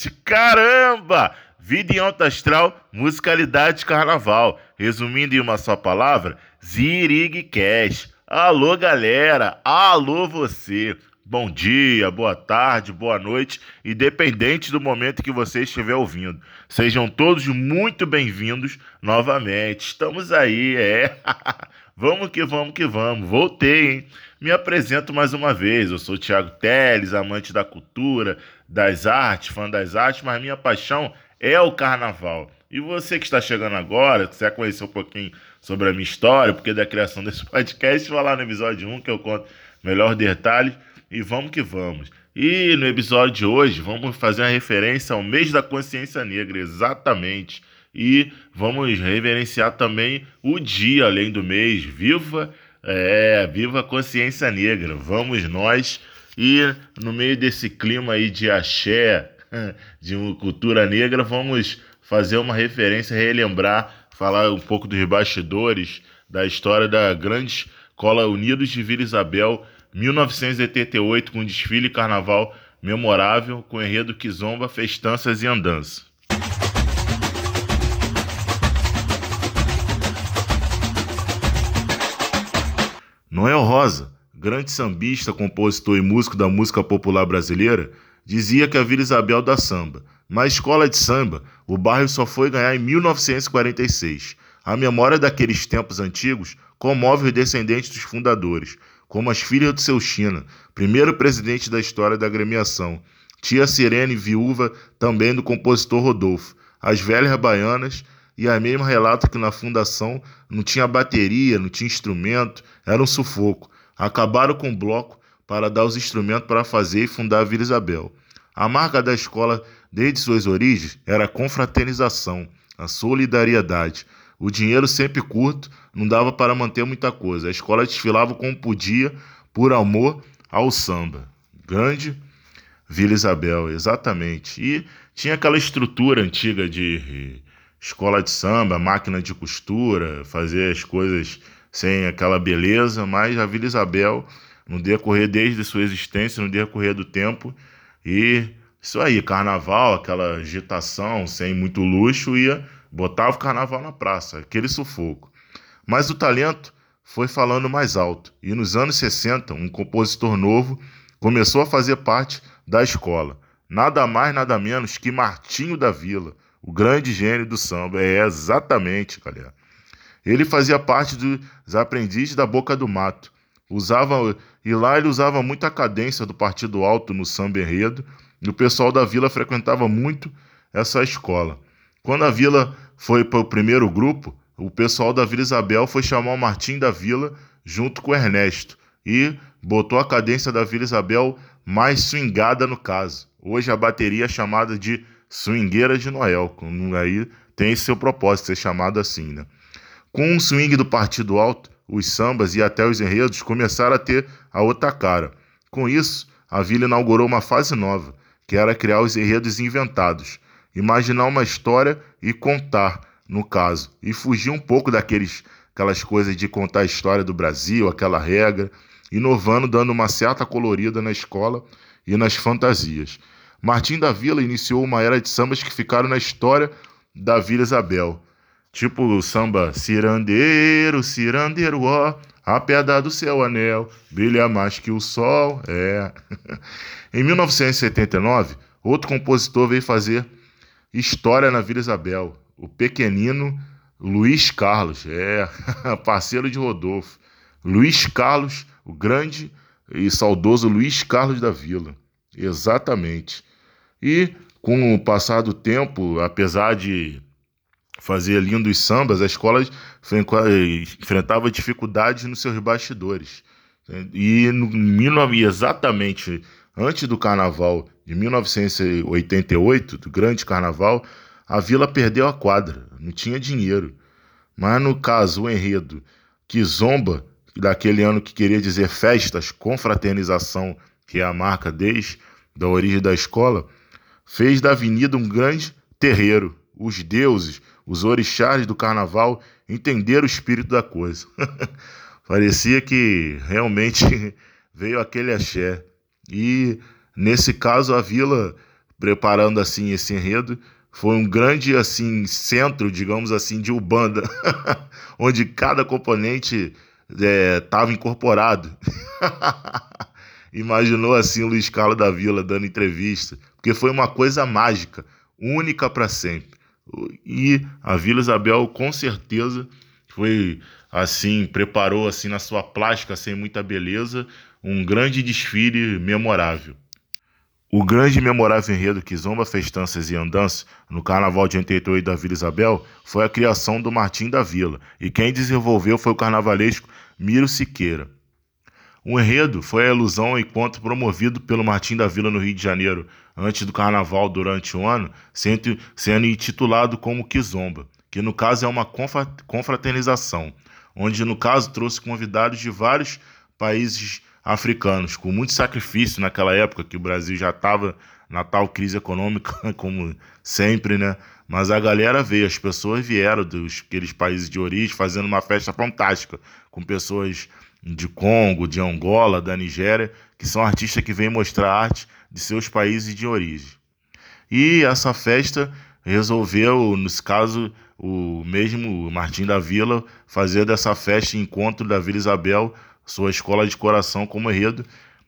Exatamente. Caramba! Vida em alta astral, musicalidade carnaval. Resumindo em uma só palavra, Zirig Cash. Alô, galera! Alô, você! Bom dia, boa tarde, boa noite, independente do momento que você estiver ouvindo. Sejam todos muito bem-vindos novamente. Estamos aí, é. vamos que vamos que vamos. Voltei, hein? Me apresento mais uma vez. Eu sou o Thiago Teles, amante da cultura, das artes, fã das artes, mas minha paixão é o carnaval. E você que está chegando agora, que quiser conhecer um pouquinho sobre a minha história, porque da criação desse podcast, vai lá no episódio 1 que eu conto melhor detalhes e vamos que vamos. E no episódio de hoje vamos fazer uma referência ao mês da consciência negra, exatamente. E vamos reverenciar também o dia além do mês. Viva, é, viva a consciência negra. Vamos nós. E no meio desse clima aí de axé, de cultura negra, vamos fazer uma referência, relembrar, falar um pouco dos bastidores da história da grande Cola Unidos de Vila Isabel 1988, com desfile e carnaval memorável, com enredo que zomba, festanças e andança. Noel Rosa, grande sambista, compositor e músico da música popular brasileira, dizia que a Vila Isabel da samba. Na escola de samba, o bairro só foi ganhar em 1946. A memória daqueles tempos antigos comove os descendentes dos fundadores, como as filhas do seu China, primeiro presidente da história da agremiação, tia Sirene, viúva também do compositor Rodolfo, as velhas baianas e a mesma relata que na fundação não tinha bateria, não tinha instrumento, era um sufoco. Acabaram com o bloco para dar os instrumentos para fazer e fundar a Vila Isabel. A marca da escola, desde suas origens, era a confraternização, a solidariedade. O dinheiro sempre curto, não dava para manter muita coisa. A escola desfilava como podia, por amor ao samba. Grande Vila Isabel, exatamente. E tinha aquela estrutura antiga de escola de samba, máquina de costura, fazer as coisas sem aquela beleza, mas a Vila Isabel, no decorrer desde sua existência, no decorrer do tempo, e isso aí, carnaval, aquela agitação sem muito luxo, ia Botava o carnaval na praça, aquele sufoco. Mas o talento foi falando mais alto, e nos anos 60, um compositor novo começou a fazer parte da escola. Nada mais, nada menos que Martinho da Vila, o grande gênio do samba. É exatamente, galera. Ele fazia parte dos aprendizes da Boca do Mato. Usava e lá ele usava muito a cadência do Partido Alto no samba enredo, e o pessoal da vila frequentava muito essa escola. Quando a vila foi para o primeiro grupo, o pessoal da Vila Isabel foi chamar o Martim da Vila junto com o Ernesto e botou a cadência da Vila Isabel mais swingada no caso. Hoje a bateria é chamada de swingueira de Noel, aí tem seu propósito ser chamado assim, né? Com o swing do Partido Alto, os sambas e até os enredos começaram a ter a outra cara. Com isso, a vila inaugurou uma fase nova, que era criar os enredos inventados imaginar uma história e contar, no caso, e fugir um pouco daqueles aquelas coisas de contar a história do Brasil, aquela regra, inovando, dando uma certa colorida na escola e nas fantasias. Martim da Vila iniciou uma era de sambas que ficaram na história da Vila Isabel. Tipo o samba Cirandeiro, Cirandeiro, ó, a pedra do seu anel brilha mais que o sol. É. em 1979, outro compositor veio fazer História na Vila Isabel. O pequenino Luiz Carlos, é, parceiro de Rodolfo. Luiz Carlos, o grande e saudoso Luiz Carlos da Vila. Exatamente. E com o passar do tempo, apesar de fazer lindos sambas, a escola enfrentava dificuldades nos seus bastidores. E no, exatamente Antes do carnaval de 1988, do grande carnaval, a vila perdeu a quadra, não tinha dinheiro. Mas no caso, o enredo que zomba daquele ano que queria dizer festas, confraternização, que é a marca desde da origem da escola, fez da avenida um grande terreiro. Os deuses, os orixás do carnaval entenderam o espírito da coisa. Parecia que realmente veio aquele axé. E nesse caso a vila preparando assim esse enredo. Foi um grande assim centro, digamos assim, de Ubanda, onde cada componente estava é, incorporado. Imaginou assim o Luiz Carlos da Vila dando entrevista, porque foi uma coisa mágica, única para sempre. E a Vila Isabel com certeza foi assim, preparou assim na sua plástica sem assim, muita beleza, um grande desfile memorável. O grande e memorável enredo que zomba festanças e andanças no Carnaval de 88 da Vila Isabel foi a criação do Martim da Vila, e quem desenvolveu foi o carnavalesco Miro Siqueira. O enredo foi a ilusão ao encontro promovido pelo Martim da Vila no Rio de Janeiro, antes do Carnaval durante o ano, sendo, sendo intitulado como Kizomba, que no caso é uma confraternização, onde no caso trouxe convidados de vários países africanos, com muito sacrifício naquela época que o Brasil já estava na tal crise econômica, como sempre, né? Mas a galera veio, as pessoas vieram dos aqueles países de origem fazendo uma festa fantástica, com pessoas de Congo, de Angola, da Nigéria, que são artistas que vêm mostrar arte de seus países de origem. E essa festa resolveu, nesse caso, o mesmo Martim da Vila, fazer dessa festa encontro da Vila Isabel sua escola de coração como enredo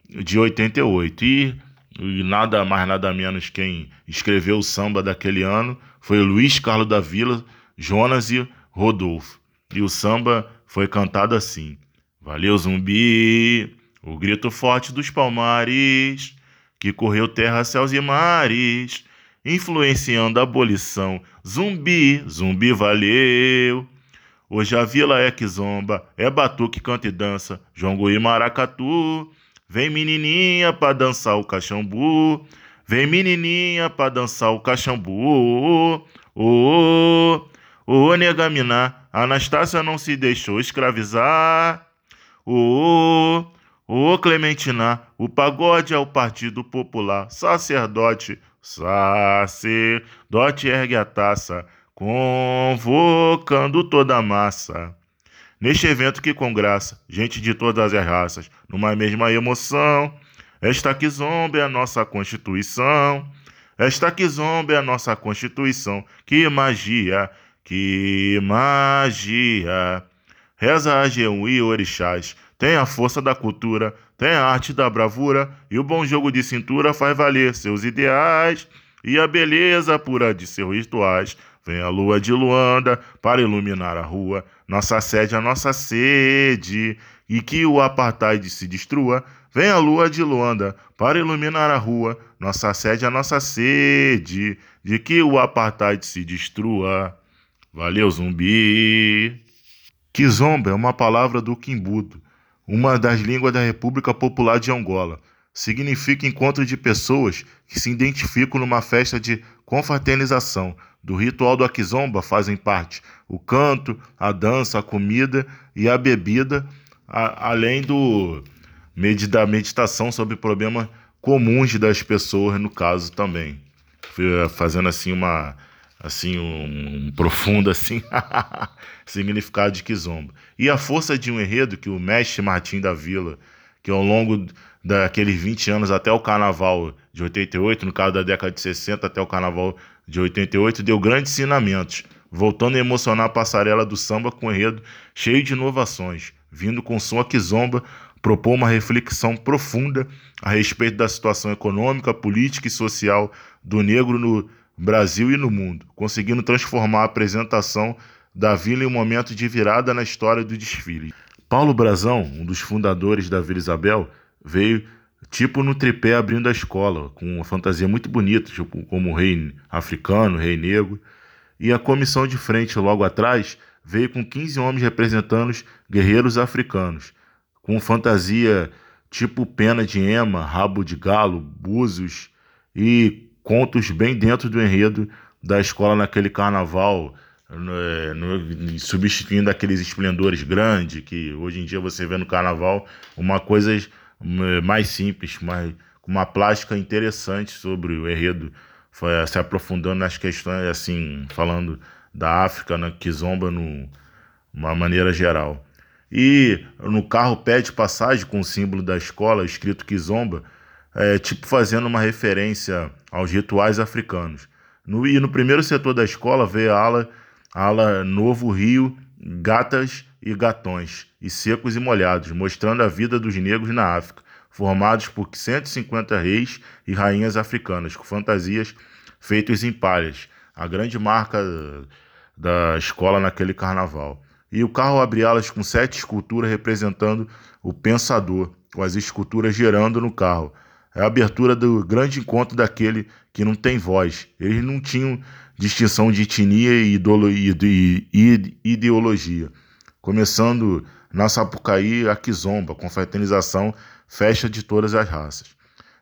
de 88. E, e nada mais, nada menos quem escreveu o samba daquele ano foi Luiz Carlos da Vila, Jonas e Rodolfo. E o samba foi cantado assim: Valeu, zumbi, o grito forte dos palmares, que correu terra, céus e mares, influenciando a abolição. Zumbi, zumbi, valeu. Hoje a vila é que zomba, é batuque, canta e dança, jongo e maracatu. Vem menininha pra dançar o caxambu, vem menininha pra dançar o caxambu. Ô, ô, ô, negaminá, Anastácia não se deixou escravizar. Ô, ô, Clementina, o pagode é o Partido Popular. Sacerdote, sacerdote ergue a taça convocando toda a massa. Neste evento que com graça, gente de todas as raças, numa mesma emoção, esta que zomba é a nossa Constituição, esta que zomba é a nossa Constituição, que magia, que magia. Reza a Jeum e Orixás, tem a força da cultura, tem a arte da bravura, e o bom jogo de cintura faz valer seus ideais, e a beleza pura de seus rituais. Vem a lua de Luanda para iluminar a rua, nossa sede, a nossa sede, e que o apartheid se destrua. Vem a lua de Luanda para iluminar a rua, nossa sede, a nossa sede, de que o apartheid se destrua. Valeu, zumbi! Kizomba é uma palavra do Quimbudo, uma das línguas da República Popular de Angola. Significa encontro de pessoas que se identificam numa festa de confraternização, do ritual do Akizomba fazem parte o canto, a dança, a comida e a bebida, a, além do da meditação sobre problemas comuns das pessoas, no caso também. Eh, fazendo assim uma assim um, um profundo assim significado de Kizomba. E a força de um enredo que o mestre Martim da Vila, que ao longo daqueles 20 anos até o carnaval de 88, no caso da década de 60 até o carnaval de 88, deu grandes ensinamentos, voltando a emocionar a passarela do samba com um enredo cheio de inovações, vindo com som que zomba, propôs uma reflexão profunda a respeito da situação econômica, política e social do negro no Brasil e no mundo, conseguindo transformar a apresentação da vila em um momento de virada na história do desfile. Paulo Brazão, um dos fundadores da Vila Isabel, veio tipo no tripé abrindo a escola, com uma fantasia muito bonita, tipo, como o rei africano, rei negro. E a comissão de frente logo atrás veio com 15 homens representando os guerreiros africanos, com fantasia tipo pena de ema, rabo de galo, búzios e contos bem dentro do enredo da escola naquele carnaval, no, é, no, substituindo aqueles esplendores grandes que hoje em dia você vê no carnaval, uma coisa mais simples, mais, com uma plástica interessante sobre o enredo, foi se aprofundando nas questões, assim, falando da África, né, Kizomba, no, uma maneira geral. E no carro pede passagem com o símbolo da escola, escrito Kizomba, é, tipo fazendo uma referência aos rituais africanos. No, e no primeiro setor da escola veio a ala, a ala Novo Rio, Gatas e Gatões, e Secos e Molhados, mostrando a vida dos negros na África, formados por 150 reis e rainhas africanas, com fantasias feitas em palhas, a grande marca da escola naquele carnaval. E o carro abre alas com sete esculturas representando o pensador, com as esculturas girando no carro. É a abertura do grande encontro daquele que não tem voz. Eles não tinham distinção de etnia e ideologia. Começando na Sapucaí, a Kizomba, confraternização, festa de todas as raças.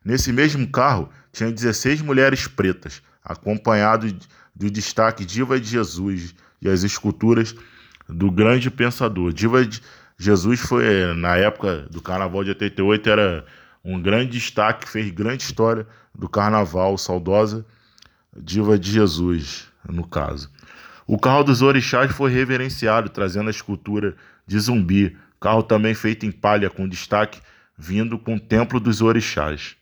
Nesse mesmo carro, tinha 16 mulheres pretas, acompanhado do destaque Diva de Jesus e as esculturas do grande pensador. Diva de Jesus foi, na época do Carnaval de 88, era um grande destaque, fez grande história do Carnaval, saudosa Diva de Jesus, no caso. O carro dos orixás foi reverenciado, trazendo a escultura de zumbi, carro também feito em palha, com destaque vindo com o templo dos orixás.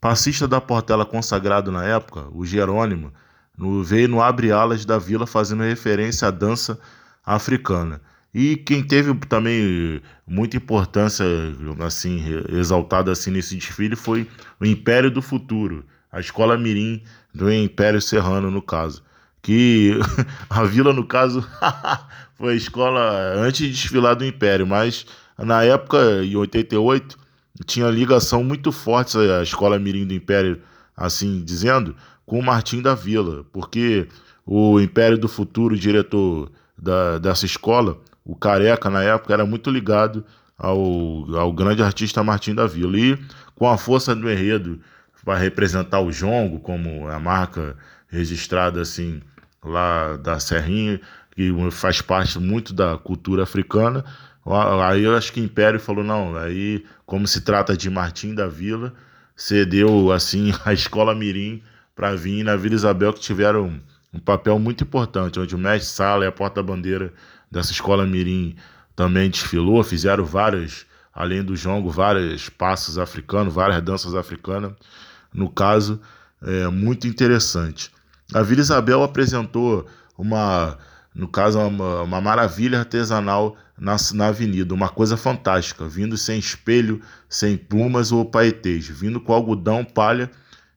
Passista da Portela consagrado na época, o Jerônimo, no, veio no Abre Alas da Vila fazendo referência à dança africana. E quem teve também muita importância assim exaltada assim nesse desfile foi o Império do Futuro, a Escola Mirim do Império Serrano no caso, que a vila no caso foi a escola antes de desfilar do Império, mas na época em 88 tinha ligação muito forte a Escola Mirim do Império, assim dizendo, com o Martim da Vila, porque o Império do Futuro, diretor da, dessa escola, o Careca, na época, era muito ligado ao, ao grande artista Martim da Vila. E com a força do enredo para representar o jongo como a marca registrada assim lá da Serrinha, que faz parte muito da cultura africana. Aí eu acho que o Império falou, não, aí como se trata de Martim da Vila, cedeu assim a Escola Mirim para vir na Vila Isabel, que tiveram um papel muito importante, onde o mestre Sala e a porta-bandeira dessa escola Mirim também desfilou, fizeram várias, além do jongo, vários passos africanos, várias danças africanas. No caso, é muito interessante. A Vila Isabel apresentou uma, no caso, uma, uma maravilha artesanal na, na avenida, uma coisa fantástica, vindo sem espelho, sem plumas ou paetês, vindo com algodão, palha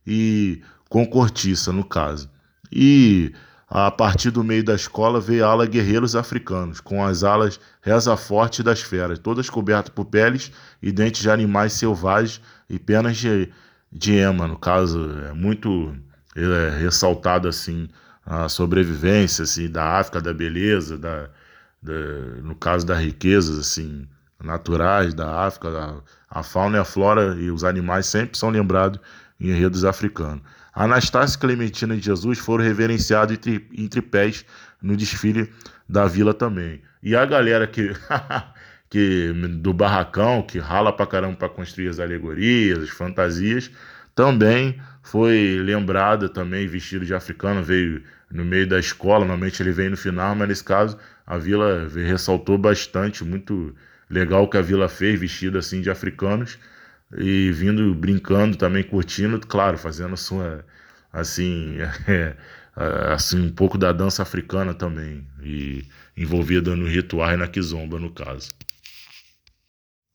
e com cortiça, no caso. E a partir do meio da escola veio a ala Guerreiros Africanos, com as alas Reza Forte das Feras, todas cobertas por peles e dentes de animais selvagens e penas de, de ema. No caso, é muito é, ressaltado assim a sobrevivência assim, da África, da beleza, da, da, no caso das riquezas assim, naturais da África, a, a fauna e a flora e os animais sempre são lembrados em enredos africanos. Anastácio Clementina de Jesus foram reverenciados em tripés no desfile da vila também. E a galera que, que do barracão, que rala pra caramba para construir as alegorias, as fantasias, também foi lembrada também vestido de africano, veio no meio da escola, normalmente ele vem no final, mas nesse caso a vila ressaltou bastante, muito legal o que a vila fez, vestido assim de africanos e vindo brincando também, curtindo, claro, fazendo sua assim, é, assim um pouco da dança africana também e envolvida no ritual e na kizomba no caso.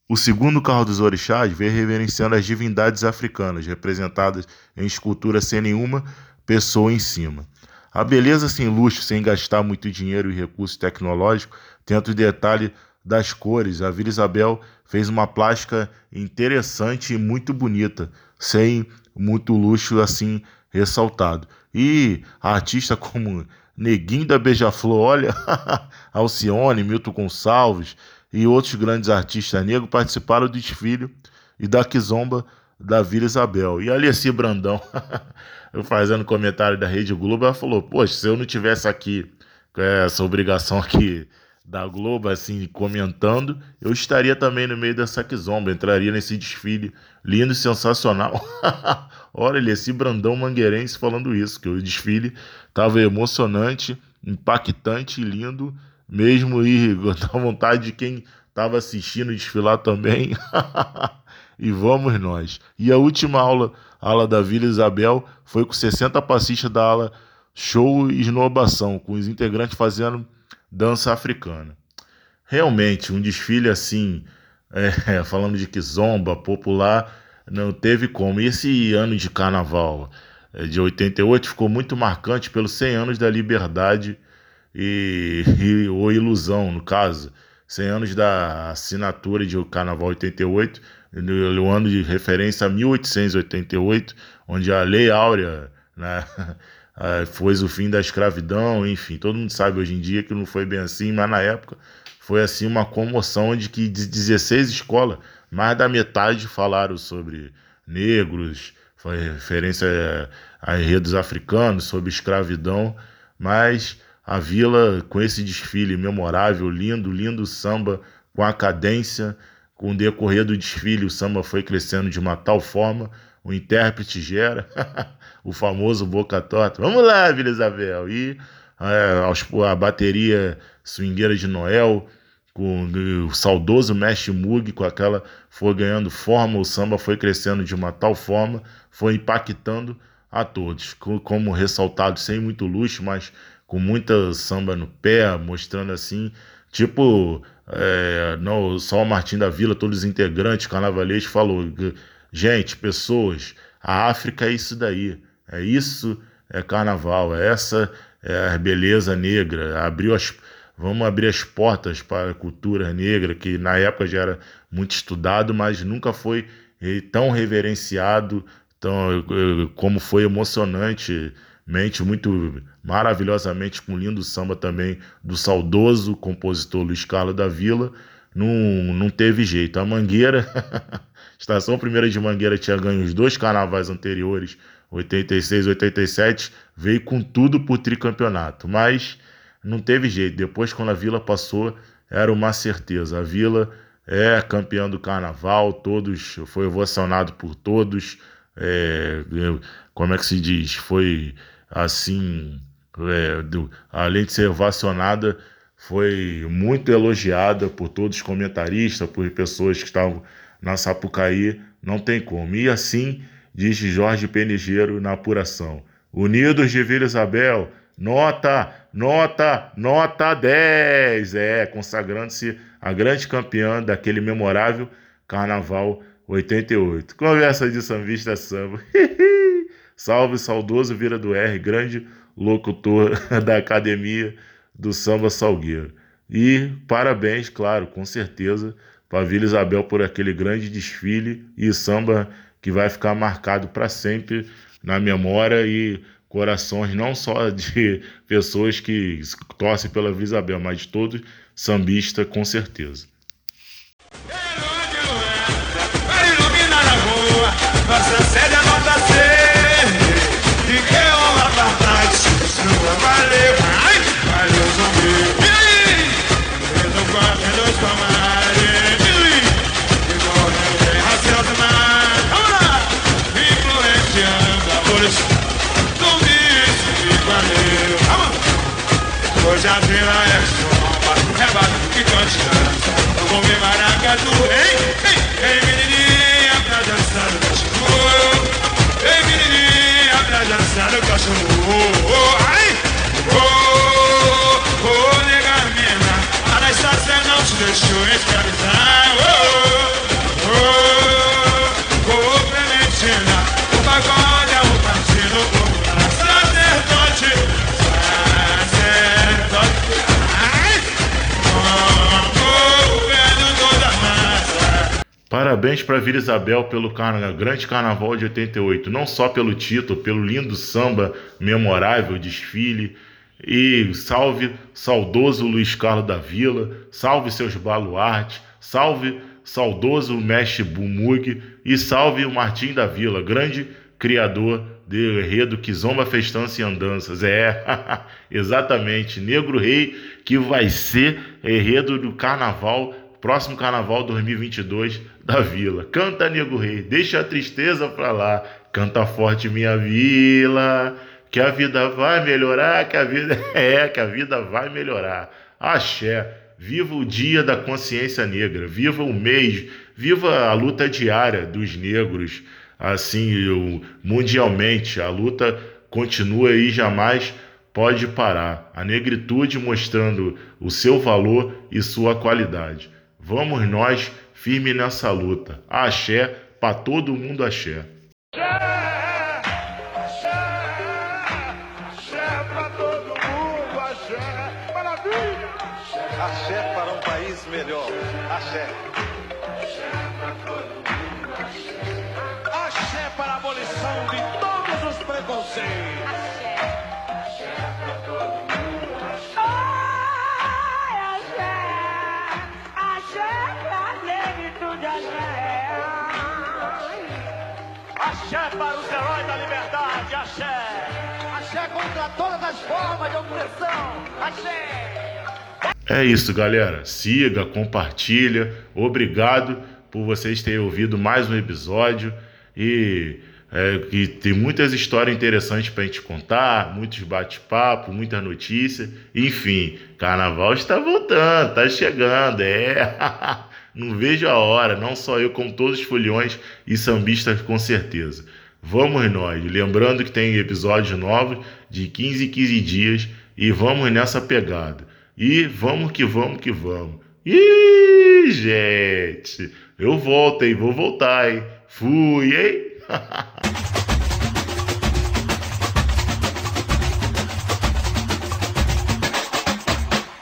O segundo carro dos orixás veio reverenciando as divindades africanas, representadas em escultura sem nenhuma pessoa em cima. A beleza sem luxo, sem gastar muito dinheiro e recurso tecnológico, tenta o detalhe das cores. A Vila Isabel fez uma plástica interessante e muito bonita, sem muito luxo assim ressaltado. E artistas como Neguinho da Beija-Flor, olha, Alcione, Milton Gonçalves e outros grandes artistas negros participaram do desfile e da quizomba da Vila Isabel. E Alessi Brandão, fazendo comentário da Rede Globo, ela falou: Poxa, se eu não tivesse aqui essa obrigação aqui da Globo, assim, comentando, eu estaria também no meio dessa quizomba, entraria nesse desfile lindo e sensacional. Olha, ele esse Brandão Mangueirense falando isso, que o desfile estava emocionante, impactante e lindo, mesmo e dá vontade de quem estava assistindo desfilar também e vamos nós. E a última aula, aula da Vila Isabel, foi com 60 passistas da aula show e esnobação, com os integrantes fazendo dança africana. Realmente, um desfile assim, é, falando de kizomba popular, não teve como. E esse ano de carnaval é, de 88 ficou muito marcante pelos 100 anos da liberdade e, e ou ilusão, no caso. 100 anos da assinatura de Carnaval 88, no ano de referência a 1888, onde a Lei Áurea né, foi o fim da escravidão, enfim, todo mundo sabe hoje em dia que não foi bem assim, mas na época foi assim uma comoção de que de 16 escolas, mais da metade falaram sobre negros, foi referência a enredos africanos, sobre escravidão, mas a vila com esse desfile memorável, lindo, lindo samba, com a cadência, com o decorrer do desfile, o samba foi crescendo de uma tal forma, o intérprete gera o famoso boca torta. Vamos lá, Vila Isabel! E é, a bateria swingueira de Noel, com o saudoso Mestre Mug, com aquela foi ganhando forma, o samba foi crescendo de uma tal forma, foi impactando a todos, como ressaltado sem muito luxo, mas com muita samba no pé, mostrando assim, tipo, é, não, só o Martim da Vila, todos os integrantes, carnavalescos, falou, gente, pessoas, a África é isso daí, é isso, é carnaval, é essa é a beleza negra, abriu as, vamos abrir as portas para a cultura negra, que na época já era muito estudado, mas nunca foi tão reverenciado, tão, como foi emocionante mente muito maravilhosamente com lindo samba também do saudoso compositor Luiz Carlos da Vila. Não, não teve jeito. A Mangueira, Estação Primeira de Mangueira tinha ganho os dois carnavais anteriores, 86 e 87, veio com tudo pro tricampeonato. Mas não teve jeito. Depois, quando a Vila passou, era uma certeza. A Vila é campeã do carnaval, todos foi ovacionado por todos. É, como é que se diz? Foi assim, é, do, além de ser ovacionada, foi muito elogiada por todos os comentaristas, por pessoas que estavam na Sapucaí, não tem como. E assim diz Jorge Penigeiro na apuração. Unidos de Vila Isabel, nota, nota, nota 10. É, consagrando-se a grande campeã daquele memorável Carnaval 88. Conversa de sambista samba. Salve saudoso Vira do R, grande locutor da academia do Samba Salgueiro. E parabéns, claro, com certeza, para Vila Isabel por aquele grande desfile e samba que vai ficar marcado para sempre na memória e corações não só de pessoas que torcem pela Vila Isabel, mas de todos sambistas com certeza. Nossa Parabéns para Vila Isabel pelo carna... grande carnaval de 88, não só pelo título, pelo lindo samba memorável, desfile e salve saudoso Luiz Carlos da Vila, salve seus baluartes, salve saudoso mestre Bumug e salve o Martim da Vila, grande criador de enredo Kizomba Festança e Andanças. É, exatamente, Negro Rei, que vai ser enredo do carnaval, próximo carnaval 2022 da Vila. Canta, Negro Rei, deixa a tristeza pra lá, canta forte minha vila que a vida vai melhorar, que a vida é, que a vida vai melhorar. Axé. Viva o dia da consciência negra, viva o mês Viva a luta diária dos negros, assim, mundialmente. A luta continua e jamais pode parar. A negritude mostrando o seu valor e sua qualidade. Vamos nós firme nessa luta. Axé, para todo mundo axé. Axé para um país melhor. Axé. Axé para a abolição de todos os preconceitos. Axé. Axé para todo mundo. Axé. Axé para negritude, axé. Axé para os heróis da liberdade, axé. Axé contra todas as formas de opressão, axé. É isso, galera. Siga, compartilha. Obrigado por vocês terem ouvido mais um episódio e é, que tem muitas histórias interessantes para a gente contar, muitos bate-papo, muitas notícias. Enfim, Carnaval está voltando, está chegando, é. Não vejo a hora, não só eu, como todos os foliões e sambistas com certeza. Vamos nós, lembrando que tem episódios novos de 15 em 15 dias e vamos nessa pegada. E vamos que vamos que vamos. Ih, gente, eu volto, hein? Vou voltar, hein? Fui, hein?